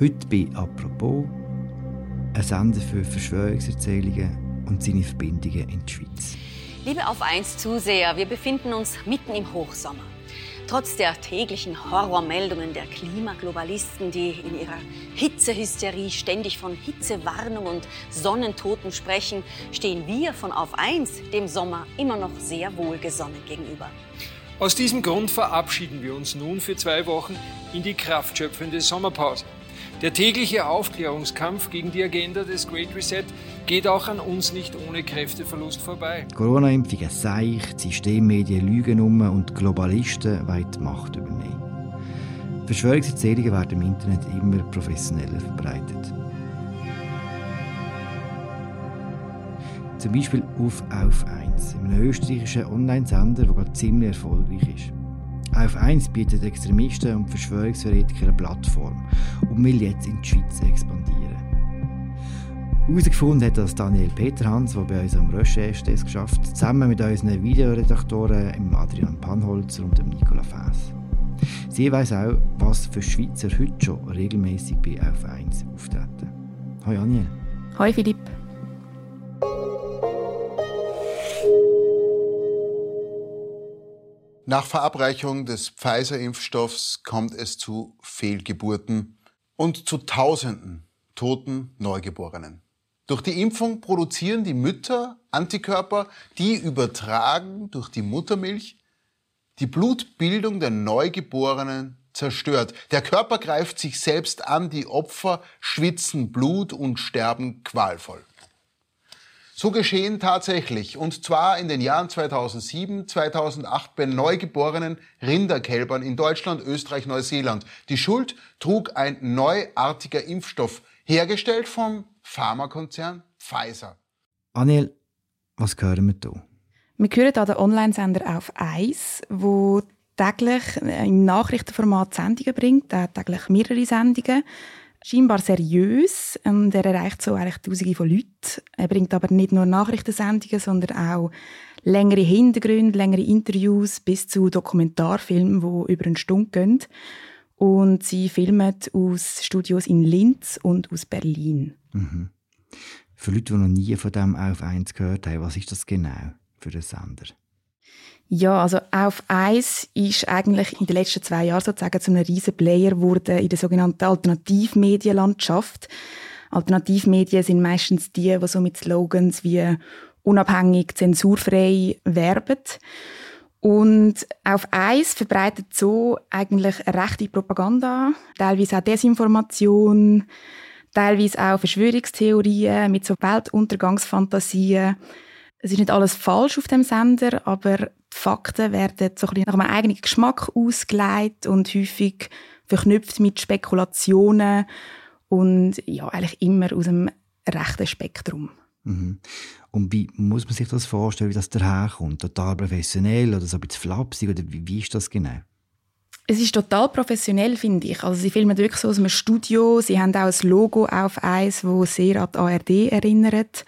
Heute bei «Apropos», ein Sender für Verschwörungserzählungen und seine Verbindungen in die Schweiz. Liebe Auf 1 Zuseher, wir befinden uns mitten im Hochsommer. Trotz der täglichen Horrormeldungen der Klimaglobalisten, die in ihrer Hitzehysterie ständig von Hitzewarnung und Sonnentoten sprechen, stehen wir von Auf 1 dem Sommer immer noch sehr wohlgesonnen gegenüber. Aus diesem Grund verabschieden wir uns nun für zwei Wochen in die kraftschöpfende Sommerpause. Der tägliche Aufklärungskampf gegen die Agenda des Great Reset geht auch an uns nicht ohne Kräfteverlust vorbei. Corona-Impfungen seicht, Systemmedien lügen um und Globalisten wollen die Macht übernehmen. Verschwörungserzählungen werden im Internet immer professioneller verbreitet. Zum Beispiel auf Auf 1, einem österreichischen Online-Sender, der ziemlich erfolgreich ist. Auf 1 bietet Extremisten und Verschwörungstheoretiker eine Plattform und will jetzt in die Schweiz expandieren. Herausgefunden hat das Daniel Peterhans, der bei uns am Recherche-Test geschafft zusammen mit unseren Videoredaktoren Adrian Panholzer und Nicola Fass. Sie weiß auch, was für Schweizer heute schon regelmäßig bei Auf 1 auftreten. Hallo Daniel. Hallo Philipp. Nach Verabreichung des Pfizer-Impfstoffs kommt es zu Fehlgeburten und zu Tausenden toten Neugeborenen. Durch die Impfung produzieren die Mütter Antikörper, die übertragen durch die Muttermilch die Blutbildung der Neugeborenen zerstört. Der Körper greift sich selbst an, die Opfer schwitzen Blut und sterben qualvoll. So geschehen tatsächlich, und zwar in den Jahren 2007, 2008 bei neugeborenen Rinderkälbern in Deutschland, Österreich, Neuseeland. Die Schuld trug ein neuartiger Impfstoff, hergestellt vom Pharmakonzern Pfizer. Anil, was hören wir da? Wir hören an den Online-Sender auf Eis, wo täglich im Nachrichtenformat Sendungen bringt, hat täglich mehrere Sendungen scheinbar seriös und er erreicht so eigentlich Tausende von Leuten. Er bringt aber nicht nur Nachrichtensendungen, sondern auch längere Hintergründe, längere Interviews bis zu Dokumentarfilmen, die über eine Stunde gehen. Und sie filmen aus Studios in Linz und aus Berlin. Mhm. Für Leute, die noch nie von dem auf 1 gehört haben, was ist das genau für einen Sender? Ja, also auf Eis ist eigentlich in den letzten zwei Jahren sozusagen zu einem riesen Player geworden in der sogenannten Alternativmedienlandschaft. Alternativmedien sind meistens die, die so mit Slogans wie unabhängig, zensurfrei werben. Und auf Eis verbreitet so eigentlich rechte Propaganda, teilweise auch Desinformation, teilweise auch Verschwörungstheorien mit so Weltuntergangsfantasien. Es ist nicht alles falsch auf dem Sender, aber die Fakten werden so ein bisschen nach einem eigenen Geschmack ausgelegt und häufig verknüpft mit Spekulationen und ja, eigentlich immer aus dem rechten Spektrum. Mhm. Und wie muss man sich das vorstellen, wie das daherkommt? Total professionell oder so ein bisschen flapsig? Oder wie, wie ist das genau? Es ist total professionell, finde ich. Also sie filmen wirklich so aus einem Studio. Sie haben auch ein Logo auf eins, das sehr an die ARD erinnert.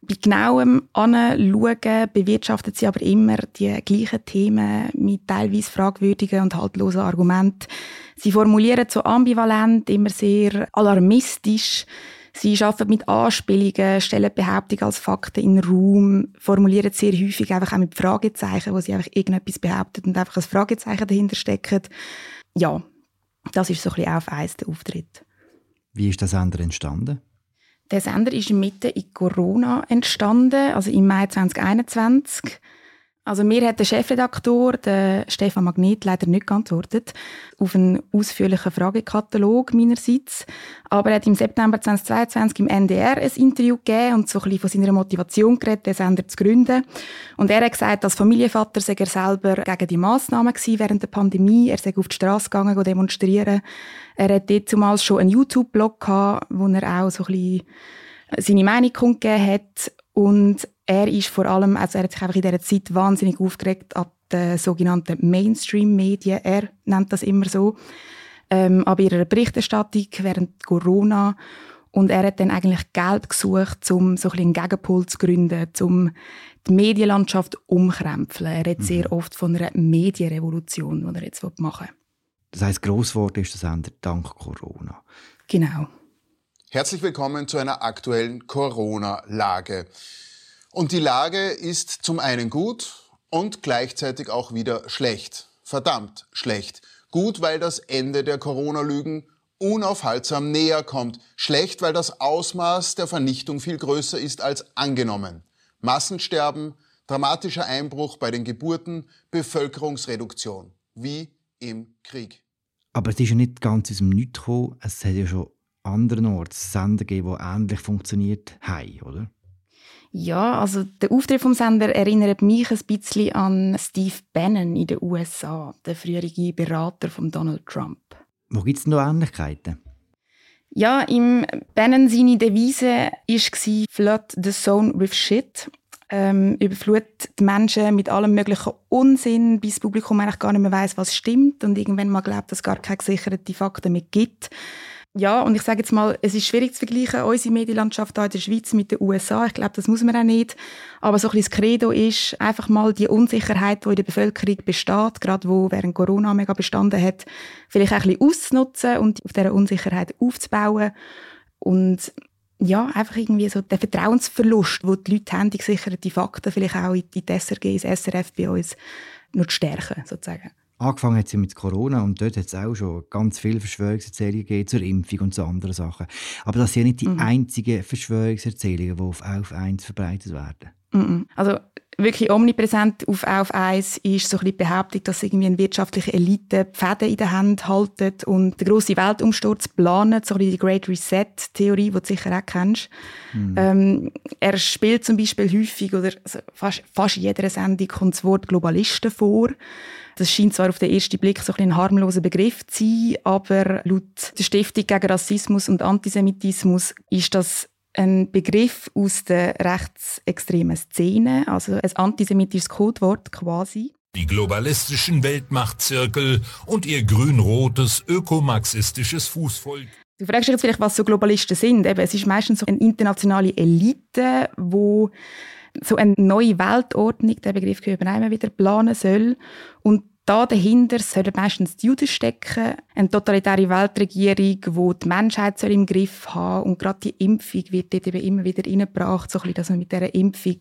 Bei genauem Anschauen bewirtschaftet sie aber immer die gleichen Themen mit teilweise fragwürdigen und haltlosen Argumenten. Sie formulieren so ambivalent, immer sehr alarmistisch. Sie arbeiten mit Anspielungen, stellen Behauptungen als Fakten in den Raum, formulieren sehr häufig einfach auch mit Fragezeichen, wo sie einfach irgendetwas behaupten und einfach ein Fragezeichen dahinter stecken. Ja, das ist so ein bisschen auf eins der Auftritt. Wie ist das andere entstanden? Der Sender ist mitten in Corona entstanden, also im Mai 2021. Also mir hat der Chefredaktor, der Stefan Magnet, leider nicht geantwortet auf einen ausführlichen Fragekatalog meinerseits. Aber er hat im September 2022 im NDR ein Interview gegeben und so ein bisschen von seiner Motivation geredet, den Sender zu gründen. Und er hat gesagt, als Familienvater sei er selber gegen die Massnahmen während der Pandemie. Er sei auf die Straße gegangen, demonstrieren. Er hat zumal schon einen YouTube-Blog gehabt, wo er auch so ein bisschen seine Meinung kundgegeben hat. Und er ist vor allem, also er hat sich einfach in dieser Zeit wahnsinnig aufgeregt ab den sogenannten Mainstream-Medien. Er nennt das immer so. Ähm, aber ihrer Berichterstattung während Corona. Und er hat dann eigentlich Geld gesucht, um so ein einen Gegenpol zu gründen, um die Medienlandschaft umkrempeln. Er redet mhm. sehr oft von einer Medienrevolution, die er jetzt machen will. Das heisst, Grosswort ist das Ende dank Corona. Genau. Herzlich willkommen zu einer aktuellen Corona-Lage. Und die Lage ist zum einen gut und gleichzeitig auch wieder schlecht. Verdammt schlecht. Gut, weil das Ende der Corona-Lügen unaufhaltsam näher kommt. Schlecht, weil das Ausmaß der Vernichtung viel größer ist als angenommen. Massensterben, dramatischer Einbruch bei den Geburten, Bevölkerungsreduktion. Wie im Krieg. Aber es ist ja nicht ganz aus dem Nichts gekommen. Es hat ja schon andernorts Sender gegeben, die ähnlich funktioniert haben, oder? Ja, also der Auftritt vom Sender erinnert mich ein bisschen an Steve Bannon in den USA, der frühere Berater von Donald Trump. Wo gibt es noch Ähnlichkeiten? Ja, im Bannon seine Devise war «Flood the zone with shit». Ähm, überflut die Menschen mit allem möglichen Unsinn, bis das Publikum eigentlich gar nicht mehr weiß, was stimmt und irgendwann mal glaubt, dass es gar keine gesicherten Fakten mehr gibt. Ja, und ich sage jetzt mal, es ist schwierig zu vergleichen, unsere Medienlandschaft hier in der Schweiz mit den USA. Ich glaube, das muss man auch nicht. Aber so ein bisschen das Credo ist, einfach mal die Unsicherheit, die in der Bevölkerung besteht, gerade wo während Corona mega bestanden hat, vielleicht auch ein bisschen auszunutzen und auf dieser Unsicherheit aufzubauen. Und ja, einfach irgendwie so der Vertrauensverlust, wo die Leute haben, die gesicherten Fakten vielleicht auch in die SRG, ins SRF bei uns noch zu stärken, sozusagen. Angefangen hat sie mit Corona und dort hat es auch schon ganz viele Verschwörungserzählungen gegeben zur Impfung und zu anderen Sachen. Aber das sind ja nicht die mhm. einzigen Verschwörungserzählungen, die auf auf 1 verbreitet werden. Mhm. Also wirklich omnipräsent auf auf 1 ist so ein bisschen die Behauptung, dass irgendwie eine wirtschaftliche Elite die Fäden in der Hand haltet und den grossen Weltumsturz planen, so ein bisschen die Great Reset-Theorie, die du sicher auch kennst. Mhm. Ähm, er spielt zum Beispiel häufig, oder fast, fast in jeder Sendung kommt das Wort Globalisten vor. Das scheint zwar auf den ersten Blick so ein, ein harmloser Begriff zu sein, aber laut der Stiftung gegen Rassismus und Antisemitismus ist das ein Begriff aus der rechtsextremen Szene, also ein antisemitisches Codewort quasi. Die globalistischen Weltmachtzirkel und ihr grün-rotes ökomarxistisches Fußvolk. Du fragst dich jetzt vielleicht, was so Globalisten sind. Eben, es ist meistens so eine internationale Elite, wo so eine neue Weltordnung, der Begriff gehört immer wieder, planen soll. Und da dahinter sollen meistens die Juden stecken, eine totalitäre Weltregierung, die die Menschheit im Griff haben und gerade die Impfung wird dort eben immer wieder reingebracht, so ein bisschen, dass man mit dieser Impfung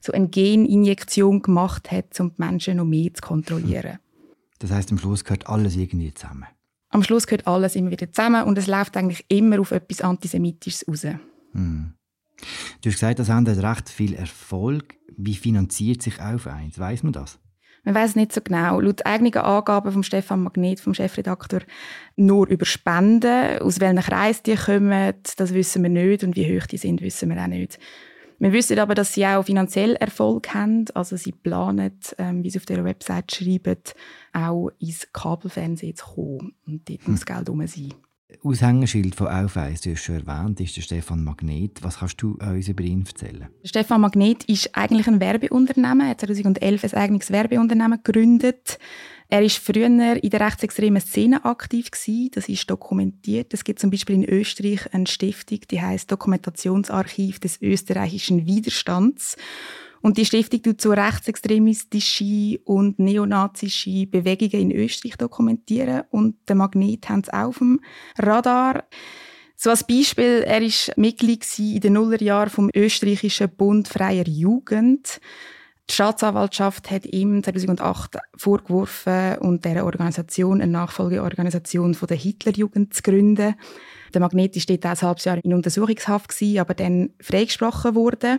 so eine Geninjektion gemacht hat, um die Menschen noch mehr zu kontrollieren. Das heißt, am Schluss gehört alles irgendwie zusammen? Am Schluss gehört alles immer wieder zusammen und es läuft eigentlich immer auf etwas Antisemitisches raus. Hm. Du hast gesagt, das hat recht viel Erfolg. Wie finanziert sich auf eins? Weiß man das? Man weiß nicht so genau. Laut eigenen Angaben von Stefan Magnet, vom Chefredakteur, nur über Spenden. Aus welchem Kreis die kommen, das wissen wir nicht. Und wie hoch die sind, wissen wir auch nicht. Wir wissen aber, dass sie auch finanziell Erfolg haben. Also sie planen, ähm, wie sie auf ihrer Website schreiben, auch ins Kabelfernsehen zu kommen. Und dort hm. muss Geld rum sein. Aushängeschild von Aufweis, du hast schon erwähnt, ist der Stefan Magnet. Was kannst du uns über ihn erzählen? Stefan Magnet ist eigentlich ein Werbeunternehmen. Er hat 2011 ein eigenes Werbeunternehmen gegründet. Er ist früher in der rechtsextremen Szene aktiv gewesen. Das ist dokumentiert. Es gibt zum Beispiel in Österreich eine Stiftung, die heißt Dokumentationsarchiv des österreichischen Widerstands. Und die Stiftung tut so rechtsextremistische und neonazische Bewegungen in Österreich dokumentieren. Und der Magnet haben sie auf dem Radar. So als Beispiel, er war Mitglied in den Nullerjahren vom österreichischen Bund Freier Jugend. Die Staatsanwaltschaft hat ihm 2008 vorgeworfen, und dieser Organisation eine Nachfolgeorganisation der Hitlerjugend zu gründen. Der Magnet war dort ein halbes Jahr in Untersuchungshaft, aber dann freigesprochen worden.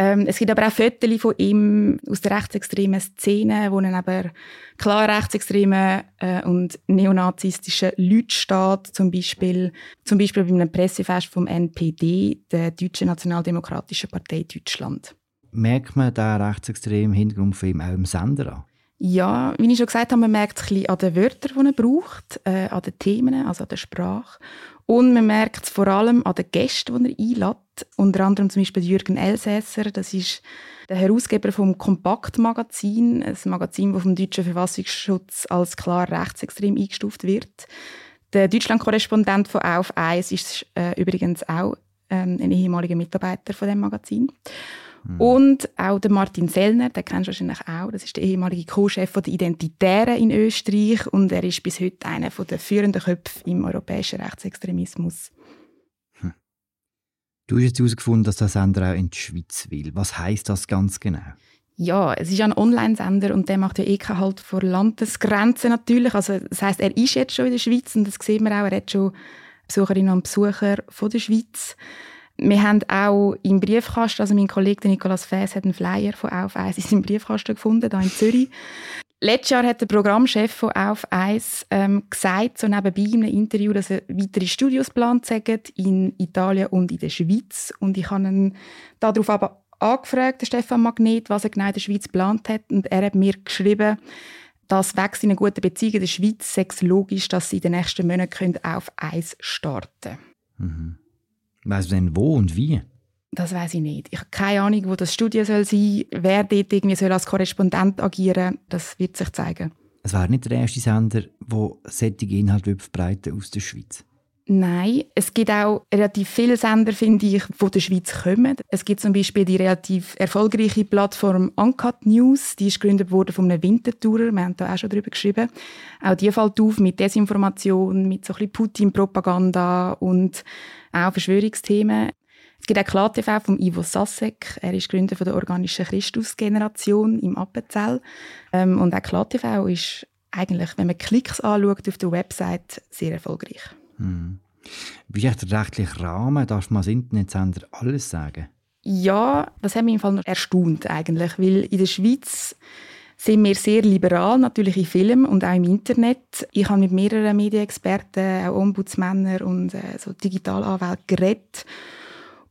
Ähm, es gibt aber auch Fotos von ihm aus der rechtsextremen Szene, wo er aber klar rechtsextreme äh, und neonazistische Leute steht, zum Beispiel, zum Beispiel bei einem Pressefest vom NPD, der Deutschen Nationaldemokratischen Partei Deutschland. Merkt man den rechtsextremen Hintergrund von ihm auch im Sender an? Ja, wie ich schon gesagt habe, man merkt es ein bisschen an den Wörtern, die er braucht, äh, an den Themen, also an der Sprache. Und man merkt es vor allem an den Gästen, die er einlädt. Unter anderem zum Beispiel Jürgen Elsässer, das ist der Herausgeber vom Kompakt-Magazin, ein Magazin, das vom deutschen Verfassungsschutz als klar rechtsextrem eingestuft wird. Der Deutschland-Korrespondent von Auf 1 ist äh, übrigens auch ähm, ein ehemaliger Mitarbeiter von dem Magazin. Mhm. Und auch der Martin Sellner, den kennst du wahrscheinlich auch, das ist der ehemalige Co-Chef der Identitären in Österreich und er ist bis heute einer der führenden Köpfe im europäischen Rechtsextremismus. Hm. Du hast jetzt herausgefunden, dass der Sender auch in die Schweiz will. Was heißt das ganz genau? Ja, es ist ein Online-Sender und der macht ja eh halt vor Landesgrenzen natürlich. Also das heißt, er ist jetzt schon in der Schweiz und das sehen wir auch. Er hat schon Besucherinnen und Besucher von der Schweiz. Wir haben auch im Briefkasten, also mein Kollege Nikolaus Fäs hat einen Flyer von Auf 1 in seinem Briefkasten gefunden, hier in Zürich. Letztes Jahr hat der Programmchef von Auf 1 ähm, gesagt, so nebenbei in einem Interview, dass er weitere Studios geplant in Italien und in der Schweiz. Und ich habe ihn darauf aber angefragt, Stefan Magnet, was er genau in der Schweiz geplant hat. Und er hat mir geschrieben, dass wächst in einer guten Beziehung in der Schweiz sechs logisch, dass sie in den nächsten Monaten auf Eis starten können. Mhm. Weißt du denn wo und wie? Das weiß ich nicht. Ich habe keine Ahnung, wo das Studio soll sein soll, wer dort irgendwie soll als Korrespondent agieren soll. Das wird sich zeigen. Es wäre nicht der erste Sender, der solche Inhalte verbreiten aus der Schweiz. Nein, es gibt auch relativ viele Sender, finde ich, die der Schweiz kommen. Es gibt zum Beispiel die relativ erfolgreiche Plattform Uncut News, die ist gegründet worden von einem Wintertourer, wir haben da auch schon darüber geschrieben. Auch die fällt auf mit Desinformation, mit so ein bisschen Putin-Propaganda und auch Verschwörungsthemen. Es gibt auch KlarTV von Ivo Sassek. Er ist Gründer von der organischen Christus-Generation im Appenzell. Ähm, und auch KlarTV ist eigentlich, wenn man Klicks anschaut auf der Website, sehr erfolgreich. Hm. Wie ist der rechtliche Rahmen? Darf man als Internetsender alles sagen? Ja, das hat mich im Fall noch erstaunt eigentlich, weil in der Schweiz sind wir sehr liberal, natürlich in Film und auch im Internet. Ich habe mit mehreren Medienexperten, auch Ombudsmänner und äh, so Digitalanwälten geredet.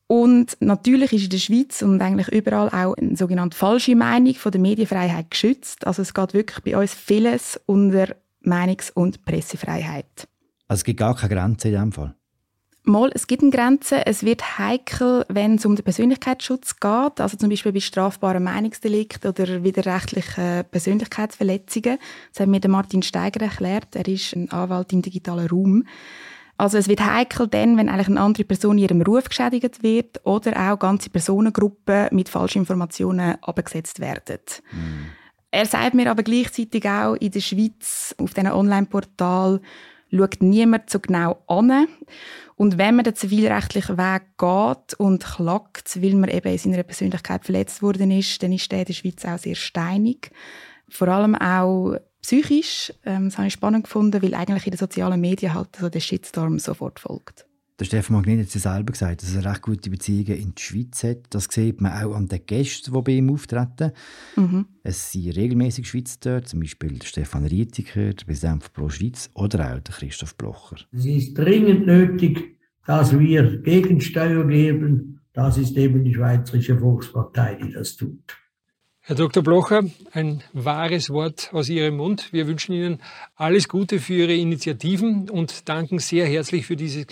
Und natürlich ist in der Schweiz und eigentlich überall auch eine sogenannte falsche Meinung von der Medienfreiheit geschützt. Also es geht wirklich bei uns vieles unter Meinungs- und Pressefreiheit. Also es gibt gar keine Grenze in diesem Fall? Mal, es gibt eine Grenze. Es wird heikel, wenn es um den Persönlichkeitsschutz geht, also zum Beispiel bei strafbaren Meinungsdelikten oder widerrechtlichen Persönlichkeitsverletzungen. Das hat mir Martin Steiger erklärt. Er ist ein Anwalt im digitalen Raum. Also es wird heikel dann, wenn eigentlich eine andere Person in ihrem Ruf geschädigt wird oder auch ganze Personengruppen mit falschen Informationen abgesetzt werden. Mm. Er sagt mir aber gleichzeitig auch in der Schweiz auf diesen Online-Portal schaut niemand so genau an. Und wenn man den zivilrechtlichen Weg geht und klagt, weil man eben in seiner Persönlichkeit verletzt worden ist, dann ist der in der Schweiz auch sehr steinig. Vor allem auch psychisch. Ähm, das habe ich spannend gefunden, weil eigentlich in den sozialen Medien halt so der Shitstorm sofort folgt. Der Stefan Magnet hat es ja selber gesagt, dass er recht gute Beziehungen in die Schweiz hat. Das sieht man auch an den Gästen, die bei ihm auftreten. Mhm. Es sind regelmäßig Schweizer dort, zum Beispiel der Stefan Rietiker, der Präsident von Pro Schweiz, oder auch der Christoph Blocher. Es ist dringend nötig, dass wir Gegensteuer geben. Das ist eben die Schweizerische Volkspartei, die das tut. Herr Dr. Blocher, ein wahres Wort aus Ihrem Mund. Wir wünschen Ihnen alles Gute für Ihre Initiativen und danken sehr herzlich für dieses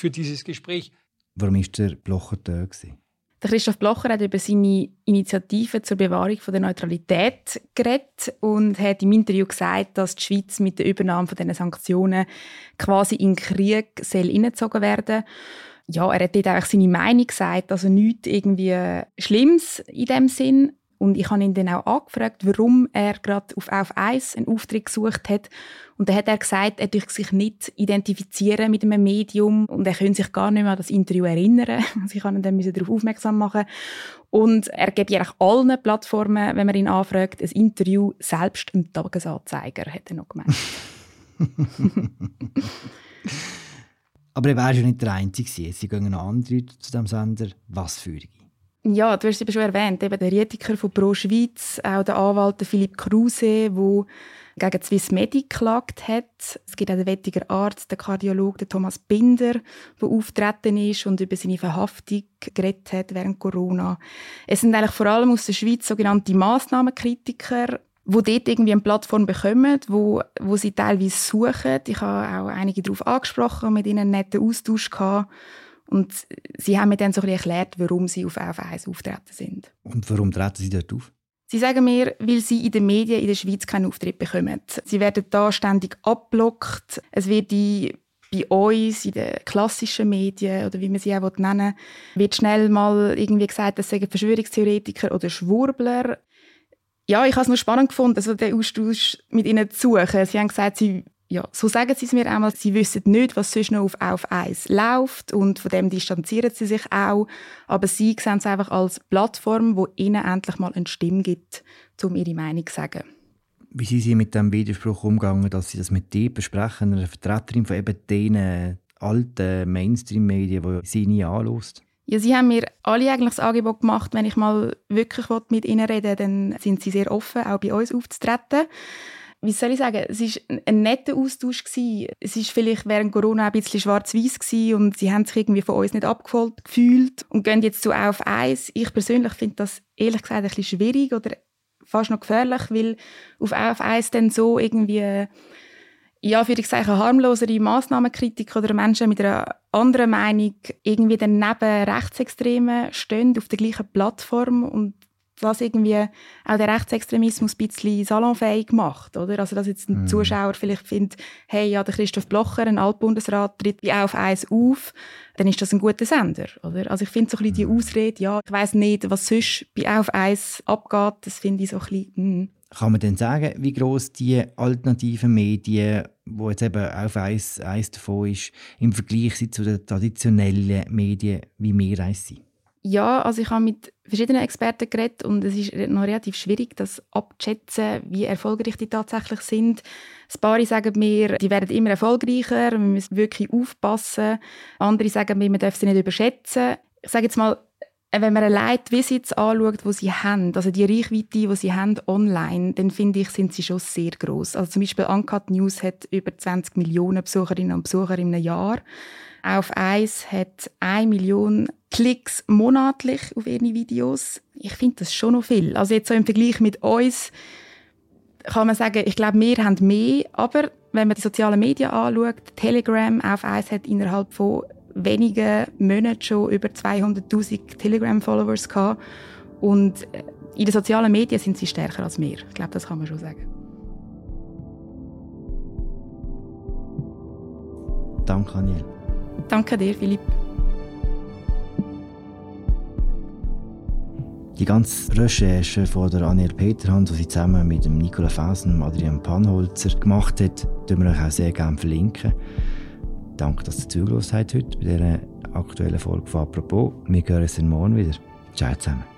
für dieses Gespräch. Warum ist der Blocher da? Gewesen? Der Christoph Blocher hat über seine Initiative zur Bewahrung der Neutralität geredet und hat im Interview gesagt, dass die Schweiz mit der Übernahme dieser Sanktionen quasi in den Krieg hineingezogen werden Ja, er hat dort einfach seine Meinung gesagt, also nichts irgendwie Schlimmes in dem Sinn. Und ich habe ihn dann auch angefragt, warum er gerade auf Auf 1 einen Auftritt gesucht hat. Und dann hat er gesagt, er dürfe sich nicht identifizieren mit einem Medium und er könnte sich gar nicht mehr an das Interview erinnern. Also ich habe ihn dann darauf aufmerksam machen Und er gibt eigentlich allen Plattformen, wenn man ihn anfragt, ein Interview selbst im Tagesanzeiger, hat er noch gemeint. Aber er war ja nicht der Einzige. Sie gehen noch andere zu diesem Sender. Was für ja, du hast es eben schon erwähnt, eben der Rietiker von Pro Schweiz, auch der Anwalt Philipp Kruse, der gegen Swiss Medic geklagt hat. Es gibt auch den wettiger Arzt, der Kardiologe Thomas Binder, der auftreten ist und über seine Verhaftung geredet hat während Corona. Es sind eigentlich vor allem aus der Schweiz sogenannte Massnahmenkritiker, die dort irgendwie eine Plattform bekommen, wo, wo sie teilweise suchen. Ich habe auch einige darauf angesprochen, mit ihnen einen netten Austausch gehabt. Und sie haben mir dann so ein bisschen erklärt, warum sie auf Auf1 auftreten sind. Und warum treten sie dort auf? Sie sagen mir, weil sie in den Medien in der Schweiz keinen Auftritt bekommen. Sie werden da ständig abblockt. Es wird in, bei uns in den klassischen Medien oder wie man sie auch nennen will, wird schnell mal irgendwie gesagt, das seien Verschwörungstheoretiker oder Schwurbler. Ja, ich habe es noch spannend gefunden, also den Austausch mit ihnen zu suchen. Sie haben gesagt, sie ja, so sagen sie es mir einmal, sie wissen nicht, was sonst noch auf auf eins läuft und von dem distanzieren sie sich auch. Aber sie sehen es einfach als Plattform, wo ihnen endlich mal eine Stimme gibt, um ihre Meinung zu sagen. Wie sind Sie mit dem Widerspruch umgegangen, dass Sie das mit dir besprechen, einer Vertreterin von eben diesen alten Mainstream-Medien, die Sie nie anlässt? Ja, sie haben mir alle eigentlich das Angebot gemacht, wenn ich mal wirklich mit ihnen reden will, dann sind sie sehr offen, auch bei uns aufzutreten wie soll ich sagen, es war ein netter Austausch. Gewesen. Es war vielleicht während Corona ein bisschen schwarz-weiß und sie haben sich irgendwie von uns nicht abgeholt gefühlt und gehen jetzt so auf eins. Ich persönlich finde das ehrlich gesagt ein bisschen schwierig oder fast noch gefährlich, weil auf auf eins dann so irgendwie ja, für ich sage, harmlosere Massnahmenkritik oder Menschen mit einer anderen Meinung irgendwie dann neben Rechtsextremen stehen auf der gleichen Plattform und das irgendwie auch der Rechtsextremismus ein bisschen salonfähig macht, oder? Also, dass jetzt ein mm. Zuschauer vielleicht findet, hey, ja, der Christoph Blocher, ein Altbundesrat, tritt wie auf eins auf, dann ist das ein guter Sender, oder? Also, ich finde so ein bisschen die mhm. Ausrede, ja, ich weiss nicht, was sonst bei auf eins abgeht, das finde ich so ein bisschen, mm. Kann man denn sagen, wie groß die alternativen Medien, wo jetzt eben auf eins, eins davon ist, im Vergleich zu den traditionellen Medien, wie wir eins sind? Ja, also ich habe mit verschiedenen Experten geredet und es ist noch relativ schwierig, das abzuschätzen, wie erfolgreich die tatsächlich sind. Ein paar sagen mir, die werden immer erfolgreicher, wir müssen wirklich aufpassen. Andere sagen mir, man darf sie nicht überschätzen. Ich sage jetzt mal, wenn man allein die Visits anschaut, die sie haben, also die Reichweite, die sie haben online, dann finde ich, sind sie schon sehr groß. Also zum Beispiel Uncut News hat über 20 Millionen Besucherinnen und Besucher in einem Jahr. Auf Eis hat eine Million Klicks monatlich auf ihre Videos. Ich finde das schon noch viel. Also jetzt so im Vergleich mit uns kann man sagen, ich glaube, wir haben mehr, aber wenn man die sozialen Medien anschaut, Telegram auf Eis hat innerhalb von wenigen Monaten schon über 200.000 Telegram-Followers gehabt und in den sozialen Medien sind sie stärker als wir. Ich glaube, das kann man schon sagen. Danke, Daniel. Danke dir, Philipp. Die ganze Recherche von der Anja Peterhand, die sie zusammen mit dem Nicola Fasen und Adrian Panholzer gemacht hat, verlinken wir euch auch sehr gerne verlinken. Danke, dass ihr zugelassen habt heute bei dieser aktuellen Folge von «Apropos». Wir hören uns morgen wieder. Ciao zusammen.